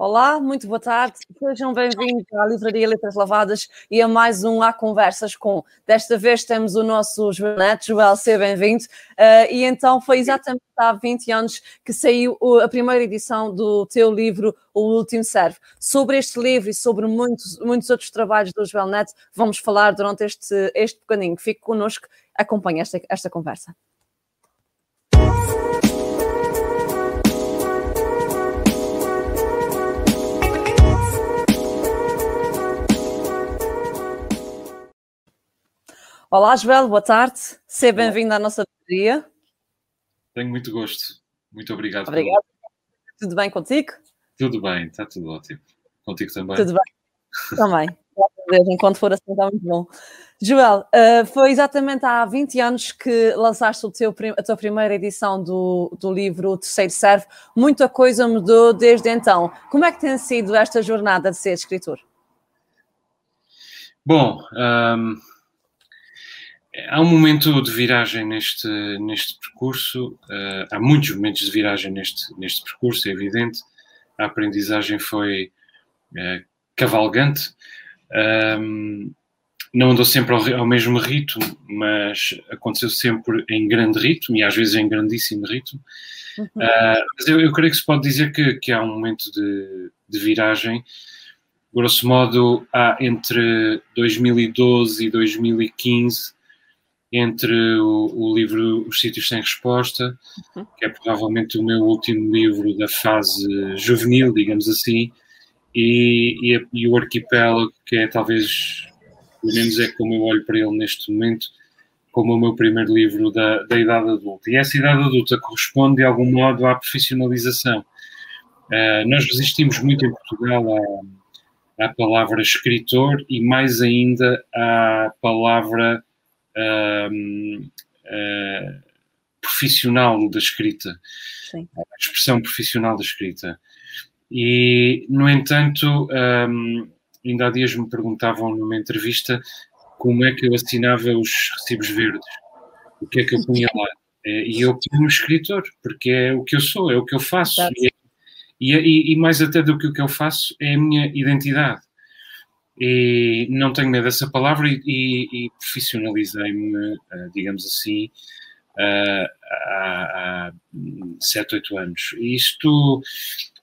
Olá, muito boa tarde. Sejam bem-vindos à Livraria Letras Lavadas e a mais um Há Conversas com. Desta vez temos o nosso Joel Neto. Joel, seja bem-vindo. Uh, e então foi exatamente há 20 anos que saiu a primeira edição do teu livro, O Último Serve. Sobre este livro e sobre muitos, muitos outros trabalhos do Joel Neto, vamos falar durante este, este bocadinho. Fique connosco, acompanhe esta, esta conversa. Olá, Joel, boa tarde. Seja bem-vindo à nossa dia. Tenho muito gosto. Muito obrigado. Obrigado. Tudo bem contigo? Tudo bem, está tudo ótimo. Contigo também? Tudo bem. também. Enquanto for assim, está muito bom. Joel, uh, foi exatamente há 20 anos que lançaste teu, a tua primeira edição do, do livro O Terceiro Serve. Muita coisa mudou desde então. Como é que tem sido esta jornada de ser escritor? Bom, um Há um momento de viragem neste, neste percurso, uh, há muitos momentos de viragem neste, neste percurso, é evidente. A aprendizagem foi uh, cavalgante, um, não andou sempre ao, ao, mesmo ritmo, mas aconteceu sempre em grande ritmo e às vezes em grandíssimo ritmo. Uhum. Uh, mas eu, eu, creio que se pode dizer que, que há um momento de, de viragem. Grosso modo, há entre 2012 e 2015 entre o, o, livro Os Sítios Sem Resposta, uhum. que é provavelmente o meu último livro da fase juvenil, digamos assim, e, e, e, o Arquipélago, que é talvez, pelo menos é como eu olho para ele neste momento, como o meu primeiro livro da, da idade adulta. E essa idade adulta corresponde, de algum modo, à profissionalização. Uh, nós resistimos muito em Portugal à, à palavra escritor e mais ainda à palavra uh, profissional da escrita, Sim. a expressão profissional da escrita. E, no entanto, um, ainda há dias me perguntavam numa entrevista como é que eu assinava os recibos verdes, o que é que eu punha lá. É, e eu punho um escritor, porque é o que eu sou, é o que eu faço. E, e, e, mais até do que o que eu faço, é a minha identidade e não tenho medo dessa palavra e, e, e profissionalizei-me, uh, digamos assim, uh, há, há 7, 8 anos. Isto,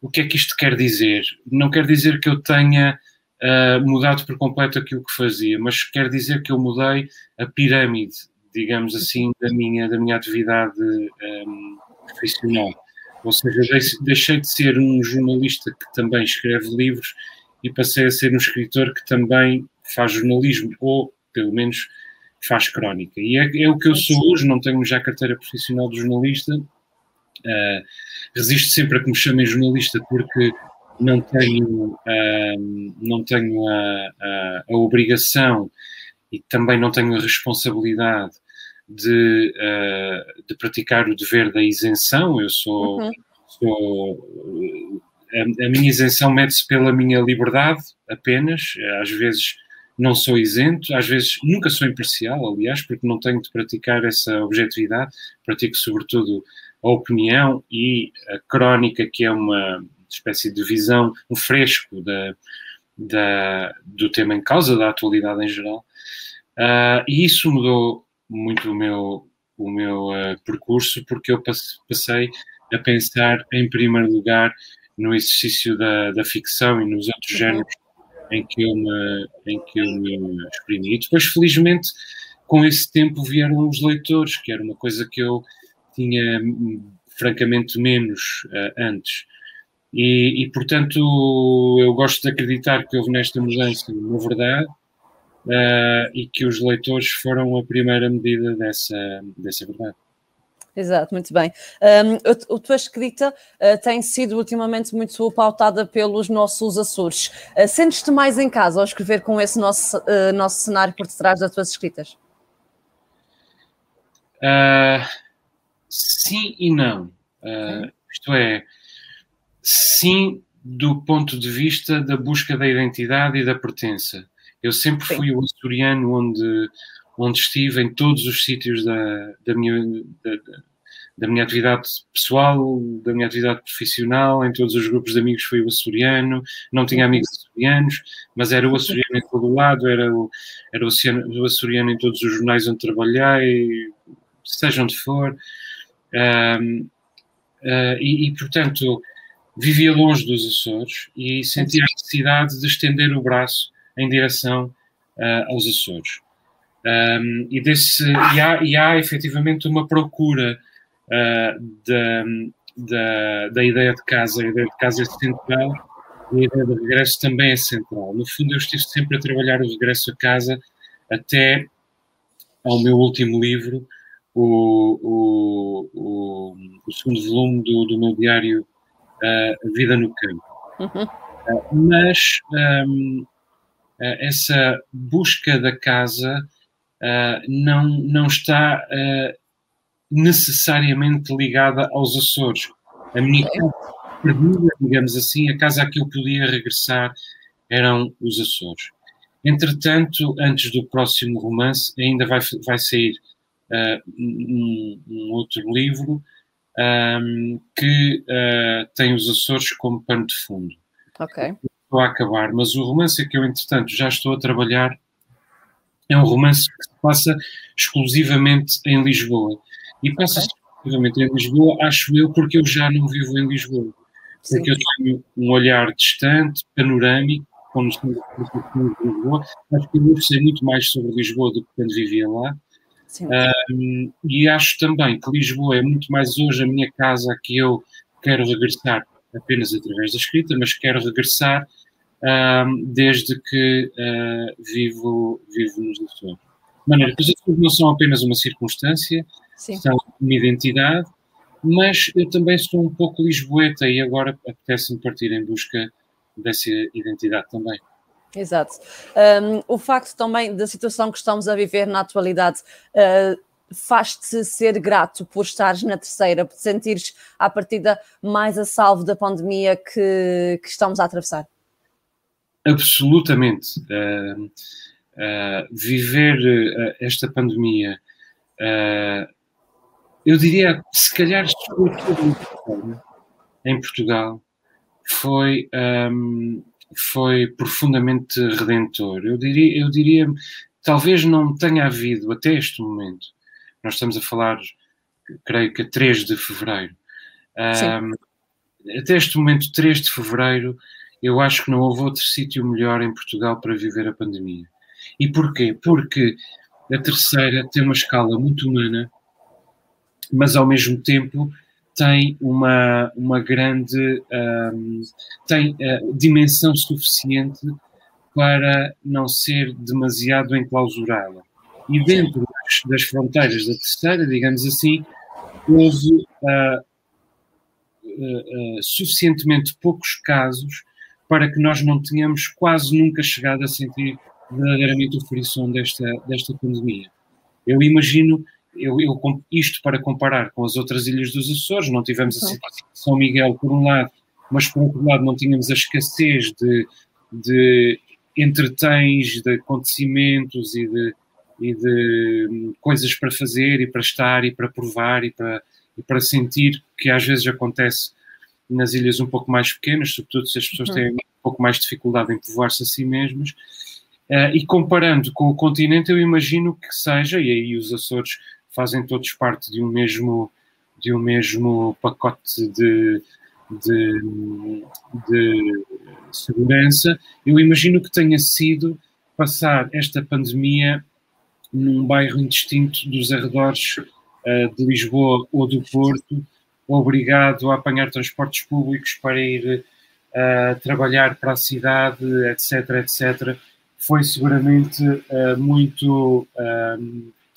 o que é que isto quer dizer? Não quer dizer que eu tenha uh, mudado por completo aquilo que fazia, mas quer dizer que eu mudei a pirâmide, digamos assim, da minha, da minha atividade um, profissional. Ou seja, deixei de ser um jornalista que também escreve livros e passei a ser um escritor que também faz jornalismo, ou pelo menos faz crónica. E é, é o que eu sou hoje, não tenho já carteira profissional de jornalista, uh, resisto sempre a que me chamem jornalista porque não tenho, uh, não tenho a, a, a, obrigação e também não tenho a responsabilidade de, uh, de praticar o dever da isenção. Eu sou, uhum. sou a, a minha isenção mede-se pela minha liberdade apenas, às vezes não sou isento, às vezes nunca sou imparcial, aliás, porque não tenho de praticar essa objetividade, pratico sobretudo a opinião e a crónica, que é uma espécie de visão, um fresco da, da, do tema em causa, da atualidade em geral. Uh, e isso mudou muito o meu, o meu uh, percurso, porque eu passei a pensar, em primeiro lugar, no exercício da, da ficção e nos outros uhum. géneros em que eu me, em que eu me exprimi. E depois, felizmente, com esse tempo vieram os leitores, que era uma coisa que eu tinha francamente menos uh, antes. E, e, portanto, eu gosto de acreditar que houve nesta mudança uma verdade uh, e que os leitores foram a primeira medida dessa, dessa verdade. Exato, muito bem. Um, a, tua escrita uh, tem sido ultimamente muito pautada pelos nossos Açores. Uh, Sentes-te mais em casa ao escrever com esse nosso, uh, nosso cenário por detrás das tuas escritas? sim e não. Isto é, sim do ponto de vista da busca da identidade e da pertença. Eu sempre fui sim. o açoriano onde onde estive, em todos os sítios da, da minha, da, da minha atividade pessoal, da minha atividade profissional, em todos os grupos de amigos foi o açoriano, não tinha amigos açorianos, mas era o açoriano em todo lado, era o, era o açoriano em todos os jornais onde trabalhei, seja onde for. Um, uh, ah, e, e, portanto, vivia longe dos Açores e sentia a necessidade de estender o braço em direção uh, aos Açores. Um, e, desse, e, há, e há efetivamente uma procura uh, da, da, da, ideia de casa. A ideia de casa é central e a ideia de regresso também é central. No fundo, eu estive sempre a trabalhar o regresso a casa até ao meu último livro, o, o, o, o segundo volume do, do meu diário uh, Vida no Campo. Uhum. Uh, mas um, uh, essa busca da casa não, não está necessariamente ligada aos Açores. A minha casa perdida, digamos assim, a casa a que eu podia regressar eram os Açores. Entretanto, antes do próximo romance, ainda vai, vai sair uh, um, um, outro livro um, que uh, tem os Açores como pano de fundo. Ok. Estou a acabar, mas o romance que eu, entretanto, já estou a trabalhar é um romance que se passa exclusivamente em Lisboa. E passa-se exclusivamente em Lisboa, acho eu, porque eu já não vivo em Lisboa. Sim. Porque eu tenho um olhar distante, panorâmico, quando estamos em Lisboa. Acho que eu sei muito mais sobre Lisboa do que quando vivia lá. Um, e acho também que Lisboa é muito mais hoje a minha casa que eu quero regressar apenas através da escrita, mas quero regressar um, desde que uh, vivo, vivo nos Açores. De maneira que os Açores não são apenas uma circunstância, Sim. são uma identidade, mas eu também sou um pouco lisboeta e agora apetece-me partir em busca dessa identidade também. Exato. Um, o facto também da situação que estamos a viver na atualidade uh, faz-te ser grato por estares na terceira, por sentires à partida mais a salvo da pandemia que, que estamos a atravessar? Absolutamente. Uh, uh, viver esta pandemia, eu diria, se calhar, sobretudo em Portugal, foi. Um, foi profundamente redentor. Eu diria, eu diria, talvez não tenha havido até este momento. Nós estamos a falar, creio que a 3 de fevereiro. Um, até este momento, 3 de fevereiro, eu acho que não houve outro sítio melhor em Portugal para viver a pandemia. E porquê? Porque a terceira tem uma escala muito humana, mas ao mesmo tempo tem uma, uma grande um, tem uh, dimensão suficiente para não ser demasiado enclausurada. E dentro das, das fronteiras da terceira, digamos assim, houve uh, uh, suficientemente poucos casos para que nós não tenhamos quase nunca chegado a sentir verdadeiramente o frisson desta, desta pandemia. Eu imagino eu, eu, isto para comparar com as outras ilhas dos Açores, não tivemos a situação de São Miguel por um lado, mas por outro lado não tínhamos a escassez de, de entretens, de acontecimentos e de, e de hum, coisas para fazer e para estar e para provar e para, e para sentir que às vezes acontece nas ilhas um pouco mais pequenas, sobretudo se as pessoas uhum. têm um pouco mais dificuldade em povoar-se a si mesmas. Uh, e comparando com o continente, eu imagino que seja, e aí os Açores fazem todos parte de um mesmo, de um mesmo pacote de, de, de segurança. Eu imagino que tenha sido passar esta pandemia num bairro indistinto dos arredores uh, de Lisboa ou do Porto, obrigado a apanhar transportes públicos para ir uh, trabalhar para a cidade, etc, etc, foi seguramente uh, muito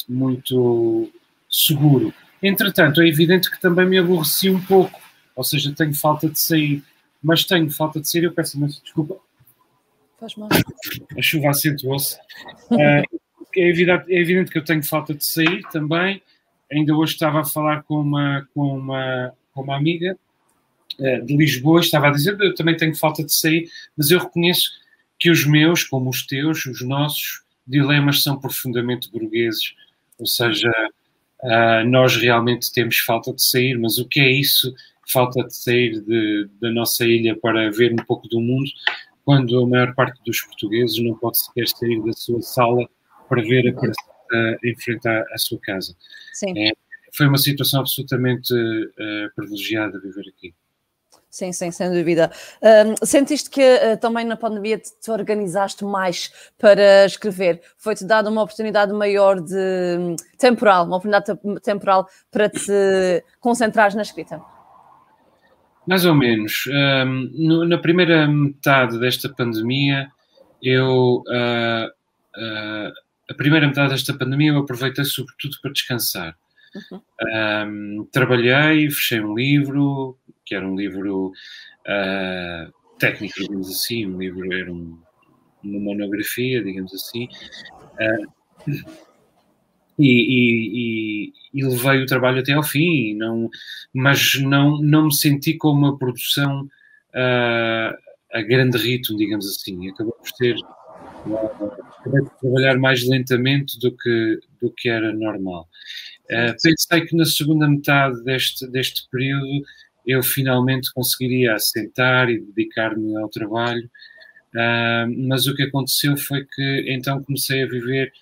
muito seguro. Entretanto, é evidente que também me aborreci um pouco, ou seja, tenho falta de sair, mas tenho falta de sair, eu peço imenso desculpa. Faz mal. A chuva acentuou-se. Uh, é, evidente, é evidente que eu tenho falta de sair também. Ainda hoje estava a falar com uma, com uma, com uma amiga uh, de Lisboa, estava a dizer eu também tenho falta de sair, mas eu reconheço que os meus, como os teus, os nossos dilemas são profundamente burgueses ou seja, uh, nós realmente temos falta de sair, mas o que é isso? Falta de sair de, da nossa ilha para ver um pouco do mundo, quando a maior parte dos portugueses não pode sequer sair da sua sala para ver a uh, à, à, sua casa. Sim. É, foi uma situação absolutamente uh, privilegiada viver aqui. Sim, sim, sem dúvida. Um, sentiste que uh, também na pandemia te, te, organizaste mais para escrever? Foi-te dada uma oportunidade maior de um, temporal, uma oportunidade temporal para te concentrares na escrita? Mais ou menos. Um, no, na primeira metade desta pandemia, eu. Uh, a primeira metade desta pandemia eu aproveitei sobretudo para descansar. Uhum. Um, trabalhei, fechei um livro, que era um livro uh, técnico, digamos assim, um livro era um, uma monografia, digamos assim, uh, e, e, e, levei o trabalho até ao fim, não, mas não, não me senti como uma produção uh, a grande ritmo, digamos assim, acabou por ter acabei de trabalhar mais lentamente do que, do que era normal. Uh, pensei que na segunda metade deste, deste período eu finalmente conseguiria assentar e dedicar-me ao trabalho, uh, mas o que aconteceu foi que então comecei a viver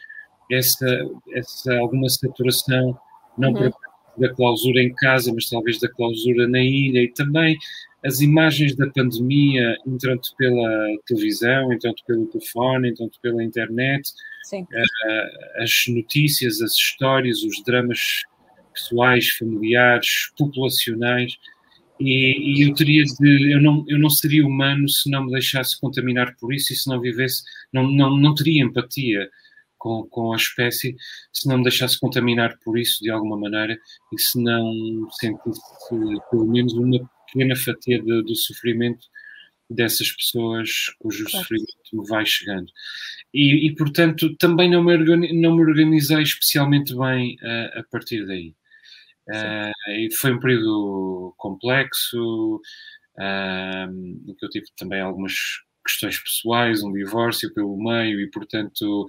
essa, essa alguma saturação, não uhum. da clausura em casa, mas talvez da clausura na ilha e também as imagens da pandemia, entanto pela televisão, entanto pelo telefone, entanto pela internet, uh, as notícias, as histórias, os dramas pessoais, familiares, populacionais, e, e, eu teria de, eu não, eu não seria humano se não me deixasse contaminar por isso e se não vivesse, não, não, não teria empatia com, com a espécie se não me deixasse contaminar por isso de alguma maneira e se não sentisse pelo menos uma pequena fatia de, do sofrimento dessas pessoas cujo claro. sofrimento me vai chegando. E, e, portanto, também não me, não me organizei especialmente bem uh, a partir daí. Uh, foi um período complexo, uh, em que eu tive também algumas questões pessoais, um divórcio pelo meio, e portanto.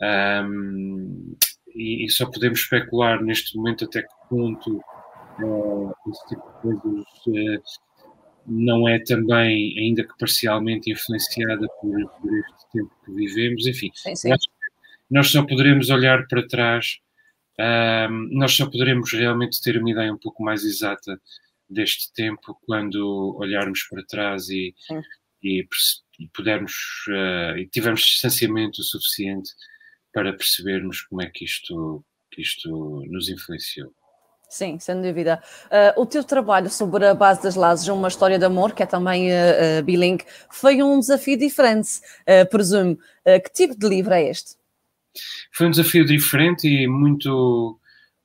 Um, e, e, só podemos especular neste momento até que ponto uh, esse tipo de coisas uh, não é também, ainda que parcialmente, influenciada por, por este tempo que vivemos. Enfim, sim, sim. nós só poderemos olhar para trás, uh, nós só poderemos realmente ter uma ideia um pouco mais exata deste tempo quando olharmos para trás e, e, e, pudermos uh, e tivermos distanciamento suficiente para percebermos como é que isto, que isto nos influenciou. Sim, sem dúvida. Uh, o teu trabalho sobre a base das lajes, uma história de amor, que é também uh, uh, bilingue, foi um desafio diferente, presumo. que tipo de livro é este? Foi um desafio diferente e muito,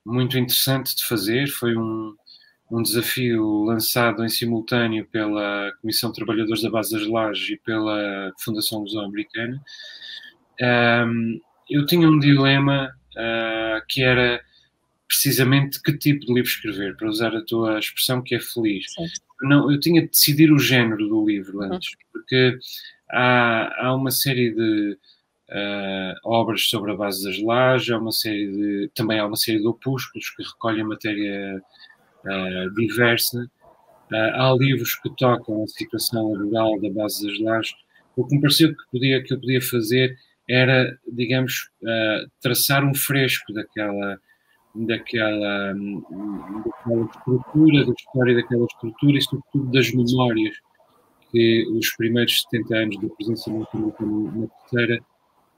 muito interessante de fazer. Foi um, um desafio lançado em simultâneo pela Comissão de Trabalhadores da Base das Lajes e pela Fundação Luso-Americana. Um, eu tinha um dilema que era precisamente que tipo de livro escrever, para usar a tua expressão que é feliz. Não, eu tinha de decidir o género do livro uhum. antes, porque há, há uma série de uh, obras sobre a base das lajes, há uma série de, também há uma série de opúsculos que recolhem matéria uh, diversa, uh, há livros que tocam a situação laboral da base das lajes. O que me pareceu que, podia, que eu podia fazer era, digamos, traçar um fresco daquela daquela, daquela estrutura, da história daquela estrutura e, sobretudo, das memórias que os primeiros 70 anos da presença norte-americana na terceira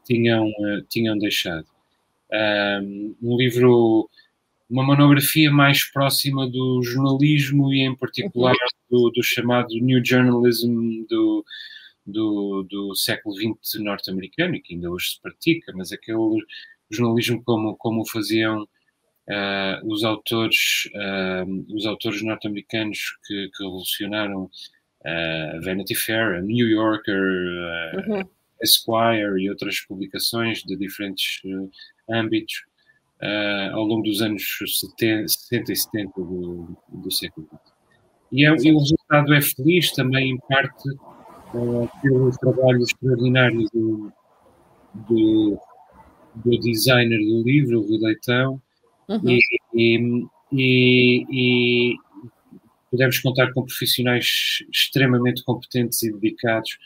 tinham, uh, tinham deixado. Um livro, uma monografia mais próxima do jornalismo e, em particular, do, do chamado New Journalism do, do, do século XX norte-americano, que ainda hoje se pratica, mas aquele jornalismo como, como o faziam Uh, os autores, uh, os autores norte-americanos que, que, revolucionaram uh, Vanity Fair, a New Yorker, uhum. Esquire e outras publicações de diferentes âmbitos ao longo dos anos 70, 60 e 70 do, do século XX. E, é, e, o resultado é feliz também, em parte, pelo trabalho extraordinário do, do, do designer do livro, o Rui Leitão, Uhum. E, e, e, e podemos contar com profissionais extremamente competentes e dedicados,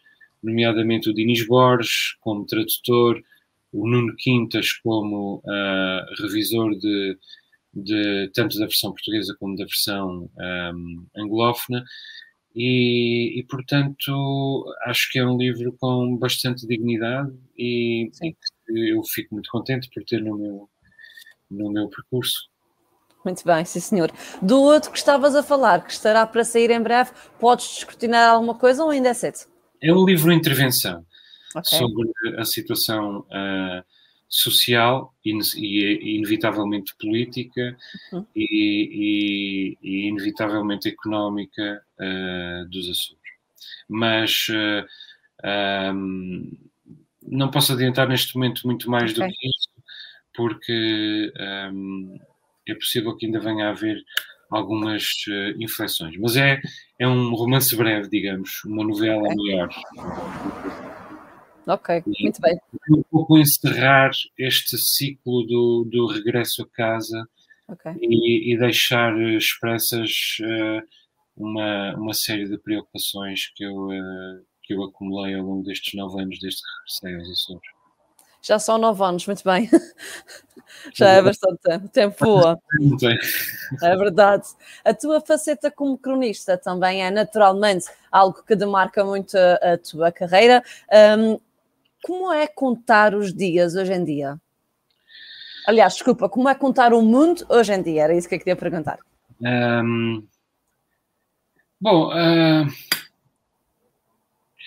nomeadamente o Dinis Borges, como tradutor, o Nuno Quintas como uh, revisor de, de, tanto da versão portuguesa como da versão um, anglófona. E, e, portanto, acho que é um livro com bastante dignidade e Sim. eu fico muito contente por ter no meu, no meu percurso. Muito bem, sim senhor. Do outro que estavas a falar, que estará para sair em breve, podes descortinar alguma coisa ou ainda é cedo? É um livro intervenção okay. sobre a situação uh, social e, e, inevitavelmente política uhum. e, e, inevitavelmente económica uh, dos Açores. Mas uh, ah, um, não posso adiantar neste momento muito mais okay. do que isso, porque um, é possível que ainda venha a haver algumas uh, inflexões. Mas é, é um romance breve, digamos, uma novela okay. maior. Ok, e, muito bem. Um pouco encerrar este ciclo do, do regresso a casa okay. e, e, deixar expressas uh, uma, uma série de preocupações que eu, uh, que eu acumulei ao longo destes nove anos, desde que regressei aos Açores. Já são nove anos, muito bem. Já é bastante tempo. O tempo voa. É verdade. A tua faceta como cronista também é naturalmente algo que demarca muito a, a tua carreira. Um, como é contar os dias hoje em dia? Aliás, desculpa, como é contar o mundo hoje em dia? Era isso que eu queria perguntar. Um, bom, uh,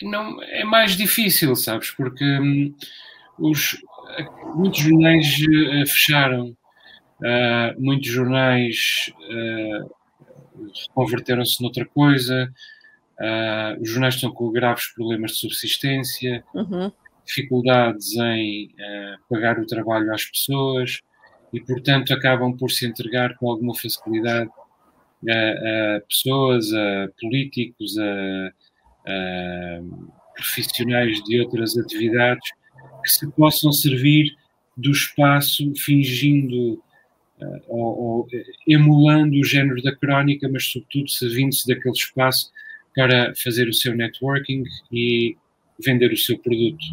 não, é mais difícil, sabes? Porque um, os, muitos jornais uh, fecharam, uh, muitos jornais converteram-se noutra coisa, os jornais estão com graves problemas de subsistência. Uhum dificuldades em pagar o trabalho às pessoas e, portanto, acabam por se entregar com alguma facilidade a, a pessoas, a políticos, a, a, profissionais de outras atividades que se possam servir do espaço fingindo uh, ou, ou, emulando o género da crónica, mas sobretudo servindo-se daquele espaço para fazer o seu networking e vender o seu produto.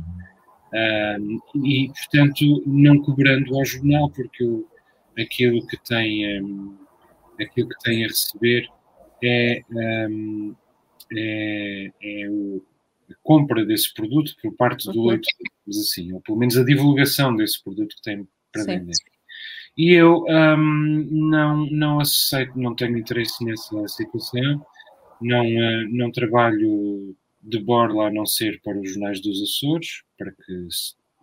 E, portanto, não cobrando ao jornal, porque o, aquilo, que tem, um, aquilo que tem a receber é, um, é, é o, compra desse produto por parte do uhum. leitor, assim, ou pelo menos a divulgação desse produto que tem para Sim. vender. E eu não, não aceito, não tenho interesse nessa situação, não, uh, não trabalho de borla a não ser para os jornais dos Açores, para que,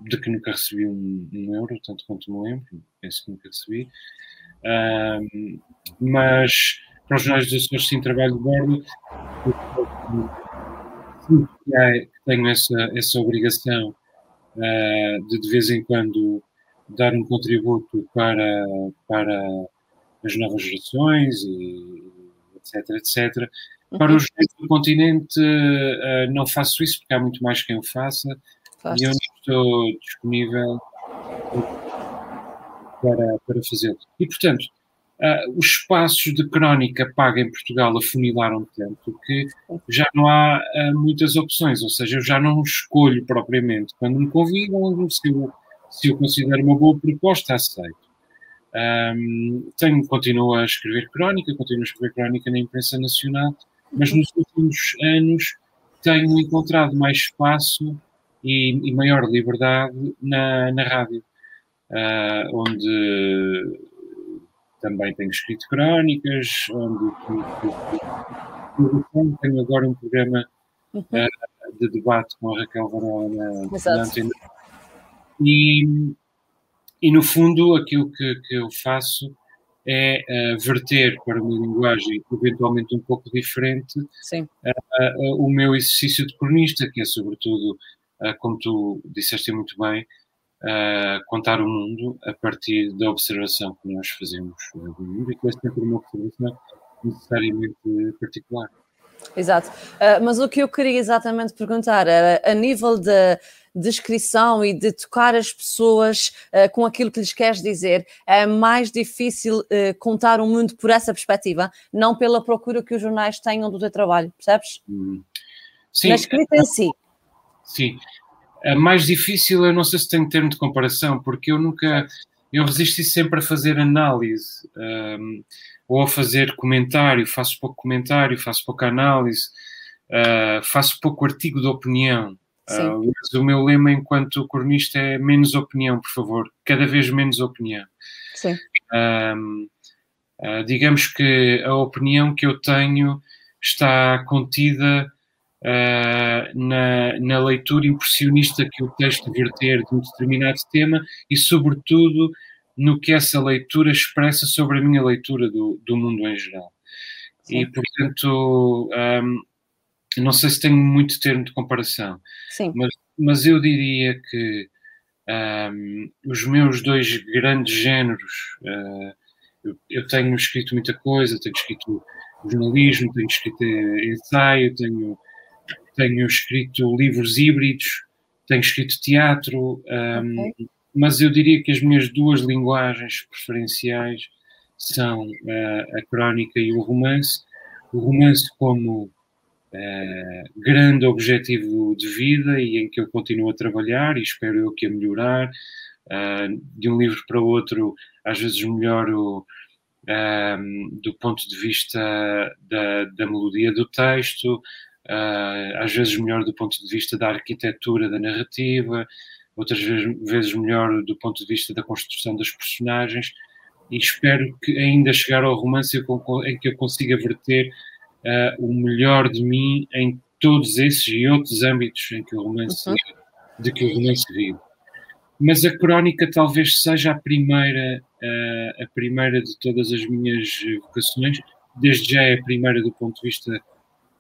de que nunca recebi um, um euro, tanto quanto me lembro, penso que nunca recebi. Um, mas para os jornais dos Açores sim trabalho de borla, tenho essa, essa obrigação uh, de de vez em quando dar um contributo para, para as novas gerações e etc, etc. Para os do continente uh, não faço isso porque há muito mais quem o faça e eu não estou disponível para, para fazê-lo. E, portanto, uh, os espaços de crónica paga em Portugal afunilaram tanto que já não há uh, muitas opções, ou seja, eu já não escolho propriamente. Quando me convidam, se eu, se eu considero uma boa proposta, aceito. Um, tenho, continuo a escrever crónica, continuo a escrever crónica na imprensa nacional, mas nos últimos anos tenho encontrado mais espaço e, e maior liberdade na, na rádio, uh, onde também tenho escrito crónicas, onde tenho agora um programa uh, de debate com a Raquel Varela na, na antena. E, e no fundo aquilo que, que eu faço é uh, verter para uma linguagem eventualmente um pouco diferente uh, uh, o meu exercício de cronista, que é sobretudo, como tu disseste muito bem, contar o mundo a partir da observação que nós fazemos do mundo e que é sempre uma observação necessariamente particular. Exato. mas o que eu queria exatamente perguntar era, a nível de descrição e de tocar as pessoas uh, com aquilo que lhes queres dizer, é mais difícil uh, contar o mundo por essa perspectiva, não pela procura que os jornais tenham do teu trabalho, percebes? Hum. Sim. Na escrita em si. Sim. A mais difícil, eu não sei se tenho termo de comparação, porque eu nunca. Eu resisti sempre a fazer análise, um, ou a fazer comentário, faço pouco comentário, faço pouca análise, uh, faço pouco artigo de opinião. Uh, mas o meu lema enquanto cronista é menos opinião, por favor, cada vez menos opinião. Sim. Um, uh, digamos que a opinião que eu tenho está contida uh, na, na, leitura impressionista que o texto verter de um determinado tema e, sobretudo, no que essa leitura expressa sobre a minha leitura do, do mundo em geral. Sim. E, portanto, um, não sei se tenho muito termo de comparação, Sim. Mas, mas eu diria que um, os meus dois grandes géneros, uh, eu, eu, tenho escrito muita coisa, tenho escrito jornalismo, tenho escrito ensaio, tenho tenho escrito livros híbridos, tenho escrito teatro, um, okay. mas eu diria que as minhas duas linguagens preferenciais são uh, a crónica e o romance. O romance como uh, grande objetivo de vida e em que eu continuo a trabalhar e espero eu que a melhorar. Uh, de um livro para outro, às vezes melhoro do ponto de vista da, da melodia do texto, às vezes melhor do ponto de vista da arquitetura da narrativa, outras vezes, vezes melhor do ponto de vista da construção das personagens, e espero que ainda chegar ao romance em que eu consiga verter uh, o melhor de mim em todos esses e outros âmbitos em que o romance uhum. de que o romance vive. Mas a crónica talvez seja a primeira, uh, a primeira de todas as minhas vocações, desde já é a primeira do ponto de vista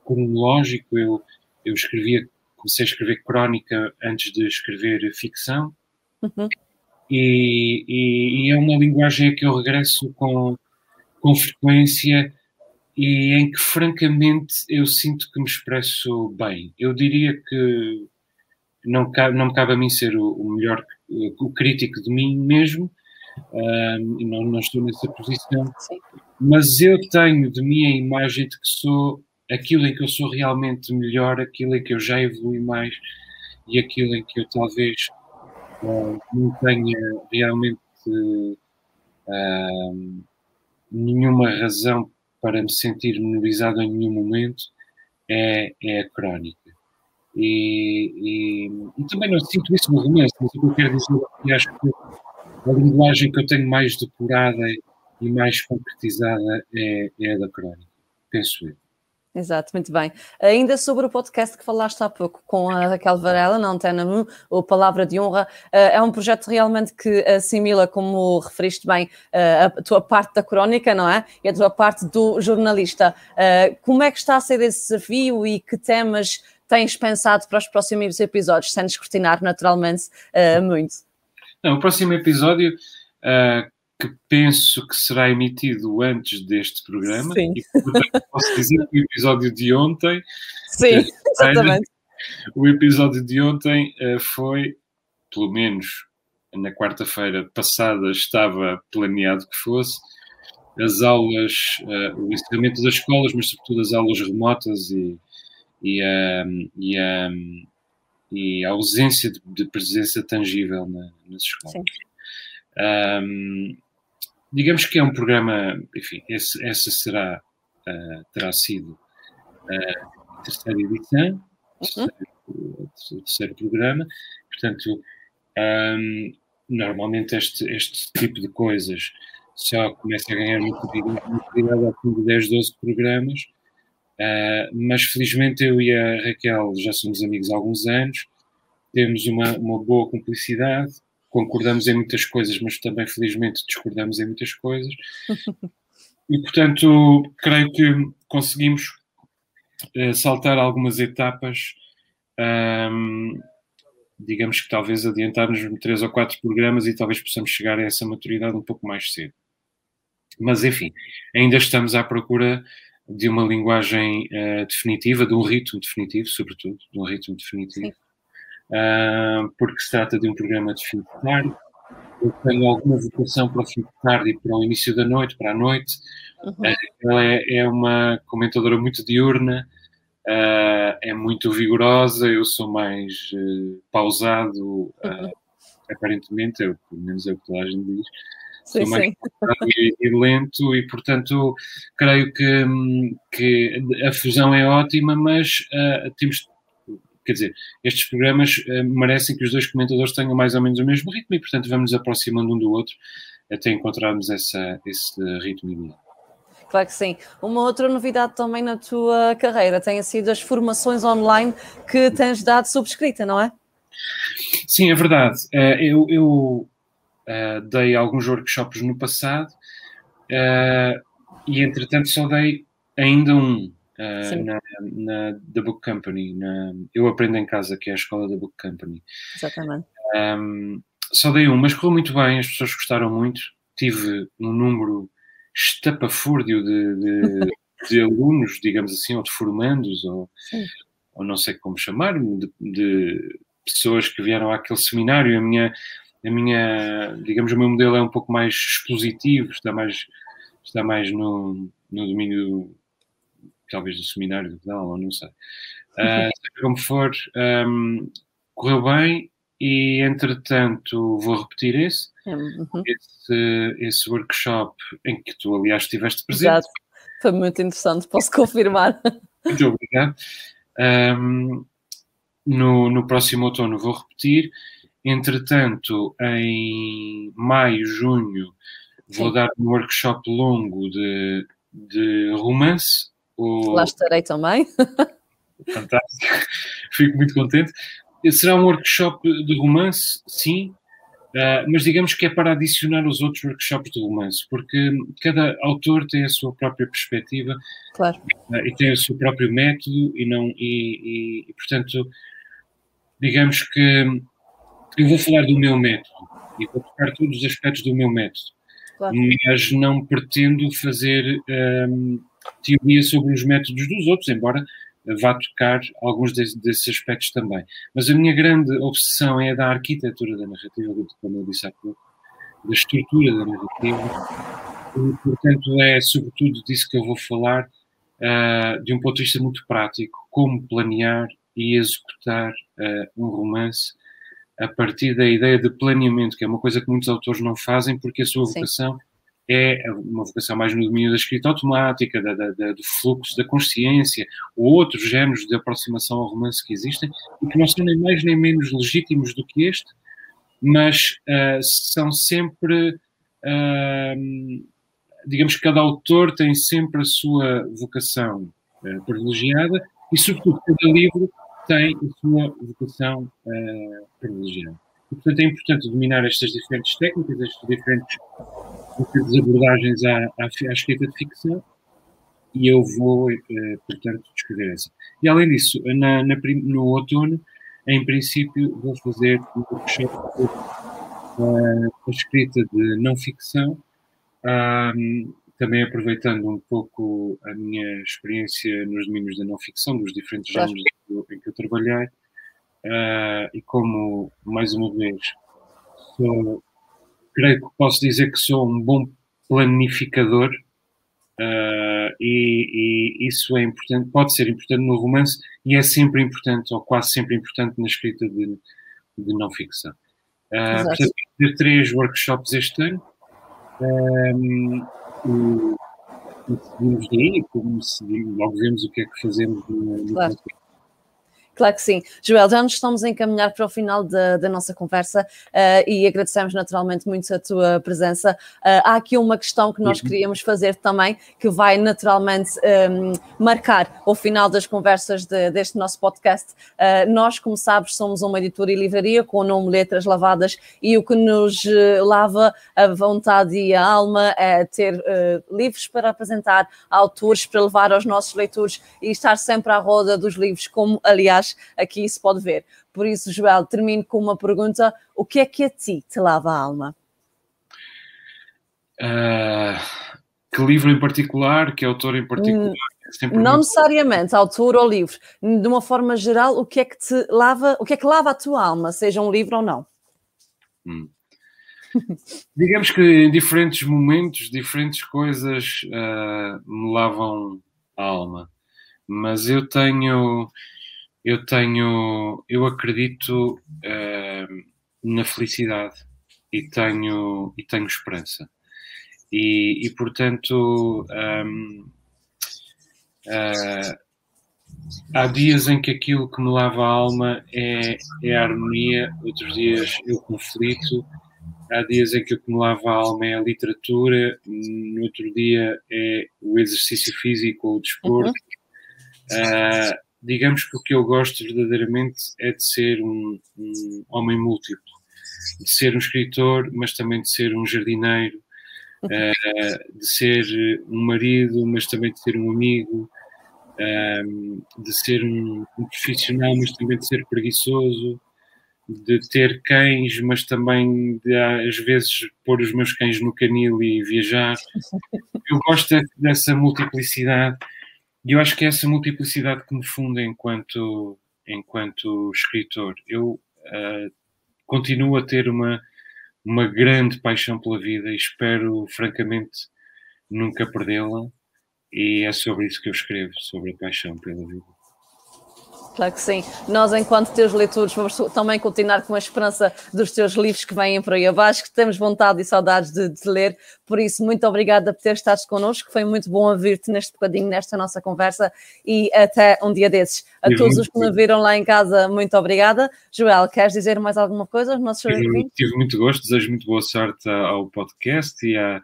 cronológico. Eu, eu escrevia, comecei a escrever crónica antes de escrever ficção. Uhum. E, e, e, é uma linguagem a que eu regresso com, com frequência e em que, francamente, eu sinto que me expresso bem. Eu diria que não, cabe, não me cabe a mim ser o, o melhor, o crítico de mim mesmo, um, não, não estou nessa posição, Sim. mas eu tenho de mim a imagem de que sou aquilo em que eu sou realmente melhor, aquilo em que eu já evolui mais e aquilo em que eu talvez uh, não tenha realmente uh, nenhuma razão para me sentir menorizado em nenhum momento é, é a crónica. E, e, e, também não sinto isso no romance, mas o que eu quero dizer é que acho que a linguagem que eu tenho mais depurada e mais concretizada é, é a da crónica, penso eu. Exato, muito bem. Ainda sobre o podcast que falaste há pouco com a Raquel Varela, na Antena 1, ou Palavra de Honra, eh, é um projeto realmente que assimila, como referiste bem, eh, a tua parte da crónica, não é? E a tua parte do jornalista. Eh, como é que está a ser esse desafio e que temas tens pensado para os próximos episódios, sem descortinar naturalmente muito? Não, o próximo episódio que penso que será emitido antes deste programa. Sim. E, portanto, posso dizer que o episódio de ontem. Sim, exatamente. O episódio de ontem uh, foi, pelo menos na quarta-feira passada, estava planeado que fosse, as aulas, uh, o encerramento das escolas, mas sobretudo as aulas remotas e, e, uh, e, e a ausência de, de presença tangível na, nas escolas. Sim. Um, digamos que é um programa, enfim, esse, essa será, uh, terá sido a terceira edição, uhum. o, terceiro, programa, portanto, um, normalmente este, este tipo de coisas só começa a ganhar visibilidade ao fim de 10, 12 programas, uh, mas felizmente eu e a Raquel já somos amigos há alguns anos, temos uma, uma boa cumplicidade, concordamos em muitas coisas, mas também felizmente discordamos em muitas coisas. E portanto, creio que conseguimos uh, saltar algumas etapas, digamos que talvez adiantarmos três ou quatro programas e talvez possamos chegar a essa maturidade um pouco mais cedo. Mas enfim, ainda estamos à procura de uma linguagem uh, definitiva, de um ritmo definitivo, sobretudo, de um ritmo definitivo. Uh, porque se trata de um programa de fim de tarde. Eu tenho alguma vocação para o fim de tarde e para o início da noite, para a noite. Uhum. Ela é, é, uma comentadora muito diurna, uh, é muito vigorosa, eu sou mais uh, pausado, uhum. aparentemente, eu, pelo menos é o que toda a gente diz. Sim, sou mais e, e, lento e, portanto, creio que, que a fusão é ótima, mas temos quer dizer, estes programas uh, merecem que os dois comentadores tenham mais ou menos o mesmo ritmo e, portanto, vamos nos aproximando um do outro até encontrarmos essa, esse ritmo ideal. Claro que sim. Uma outra novidade também na tua carreira tem sido as formações online que tens dado subscrita, não é? Sim, é verdade. Uh, eu, eu uh, dei alguns workshops no passado e, entretanto, só dei ainda um uh, na, na The Book Company. Na, eu aprendo em casa, que é a escola da Book Company. Exatamente. Um, só dei um, mas correu muito bem, as pessoas gostaram muito. Tive um número estapafúrdio de, de, de alunos, digamos assim, ou de formandos, ou, ou não sei como chamar, de, de pessoas que vieram àquele seminário. A minha, a minha, digamos, o meu modelo é um pouco mais expositivo, está mais, está mais no, no domínio talvez do seminário do pedal, não sei. Uh, seja como for, um, correu bem e, entretanto, vou repetir esse, uhum. esse, esse, workshop em que tu, aliás, estiveste presente. Exato. Foi muito interessante, posso confirmar. Muito obrigado. Um, no, no próximo outono vou repetir. Entretanto, em maio, junho, vou Sim. dar um workshop longo de, de romance o... Lá estarei também. Fantástico, fico muito contente. Será um workshop de romance, sim, uh, mas digamos que é para adicionar os outros workshops de romance, porque cada autor tem a sua própria perspectiva claro. uh, e tem o seu próprio método e não e, e, e, portanto digamos que eu vou falar do meu método e vou tocar todos os aspectos do meu método, claro. mas não pretendo fazer um, ah, teoria sobre os métodos dos outros, embora vá tocar alguns desses aspectos também. Mas a minha grande obsessão é a da arquitetura da narrativa, como eu disse há pouco, da estrutura da narrativa. E, portanto, é sobretudo disso que eu vou falar, uh, de um ponto de vista muito prático, como planear e executar uh, um romance a partir da ideia de planeamento, que é uma coisa que muitos autores não fazem porque a sua vocação Sim é uma vocação mais no domínio da escrita automática, da, da, da, do fluxo da consciência, ou outros géneros de aproximação ao romance que existem, e que não são nem mais nem menos legítimos do que este, mas uh, são sempre, uh, digamos que cada autor tem sempre a sua vocação uh, privilegiada, e sobretudo cada livro tem a sua vocação privilegiada. E, portanto, é importante dominar estas diferentes técnicas, estes diferentes diferentes abordagens à, à, à, escrita de ficção e eu vou, eh, portanto, descrever essa. E além disso, na, na, no outono, em princípio, vou fazer um workshop uh, a escrita de não ficção, um, também aproveitando um pouco a minha experiência nos domínios da não ficção, dos diferentes géneros em que eu trabalhei, uh, e como, mais uma vez, sou creio que posso dizer que sou um bom planificador uh, e, e, isso é importante, pode ser importante no romance e é sempre importante, ou quase sempre importante, na escrita de, de não ficção. Uh, portanto, ter três workshops este ano. Um, e, e seguimos daí, como seguimos, logo vemos o que é que fazemos no, no claro. Claro que sim. Joel, já nos estamos a encaminhar para o final da, da nossa conversa uh, e agradecemos naturalmente muito a tua presença. Uh, há aqui uma questão que nós uhum. queríamos fazer também, que vai naturalmente um, marcar o final das conversas de, deste nosso podcast. Uh, nós, como sabes, somos uma editora e livraria com o nome Letras Lavadas e o que nos lava a vontade e a alma é ter livros para apresentar, autores para levar aos nossos leitores e estar sempre à roda dos livros, como aliás aqui se pode ver. Por isso, Joel, termino com uma pergunta: o que é que a ti te lava a alma? Uh, que livro em particular, que autor em particular? É não necessariamente autor ou livro, de uma forma geral, o que é que te lava, o que é que lava a tua alma, seja um livro ou não? Hum. Digamos que em diferentes momentos, diferentes coisas uh, me lavam a alma, mas eu tenho, eu tenho, eu acredito uh, na felicidade e tenho, e tenho esperança. E, e portanto, um, uh, ah, há dias em que aquilo que me lava a alma é, é a harmonia, outros dias o conflito, há dias em que o que me lava a alma é a literatura, no outro dia é o exercício físico ou o desporto. Uhum. Uh, digamos que o que eu gosto verdadeiramente é de ser um, um homem múltiplo, de ser um escritor, mas também de ser um jardineiro, uh, de ser um marido, mas também de ser um amigo, uh, de ser um, um, profissional, mas também de ser preguiçoso, de ter cães, mas também de às vezes pôr os meus cães no canil e viajar. Eu gosto dessa multiplicidade e eu acho que é essa multiplicidade que me funda enquanto, enquanto escritor. Eu uh, continuo a ter uma, uma grande paixão pela vida e espero, francamente, nunca perdê-la. E é sobre isso que eu escrevo, sobre a paixão pela vida. Claro que sim. Nós, enquanto teus leitores, vamos também continuar com a esperança dos teus livros que vêm por aí abaixo, que temos vontade e saudades de, de ler. Por isso, muito obrigada por ter estado connosco. Foi muito bom ouvir-te neste bocadinho, nesta nossa conversa e até um dia desses. A e todos os que me viram lá em casa, muito obrigada. Joel, queres dizer mais alguma coisa aos nossos tive, tive muito gosto, desejo muito boa sorte ao podcast e à,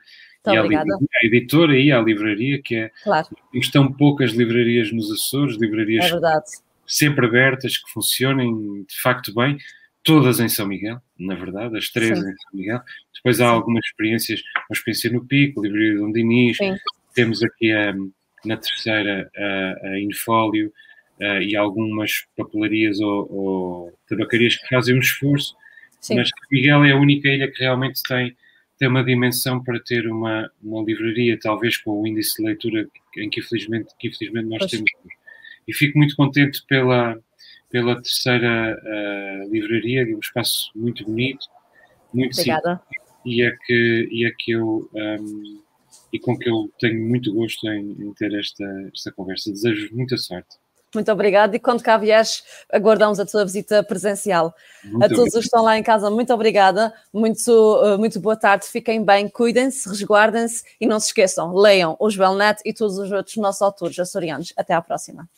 e à, à, editora e à livraria, que é. Claro. Estão poucas livrarias nos Açores, livrarias. É verdade sempre abertas, que funcionem de facto bem, todas em São Miguel, na verdade, as três Sim. em São Miguel. Depois há Sim. algumas experiências, uma experiência no Pico, Livraria de Dom Dinis, Sim. temos aqui a, na terceira a, a Infólio a, e algumas papelarias ou, ou, tabacarias que fazem um esforço, mas São Miguel é a única ilha que realmente tem, tem uma dimensão para ter uma, uma livraria, talvez com o índice de leitura em que infelizmente, que infelizmente nós pois. temos e fico muito contente pela, pela terceira uh, livraria, é um espaço muito bonito, muito Obrigada. e é que, e é que eu um, ehm, e com que eu tenho muito gosto em, em ter esta, esta conversa. Desejo muita sorte. Muito obrigada. E quando cá vieres, aguardamos a tua visita presencial. Muito a todos os que estão lá em casa, muito obrigada. Muito, eh, muito boa tarde. Fiquem bem, cuidem-se, resguardem-se e não se esqueçam, leiam o Joel Net e todos os outros nossos autores açorianos. Até à próxima.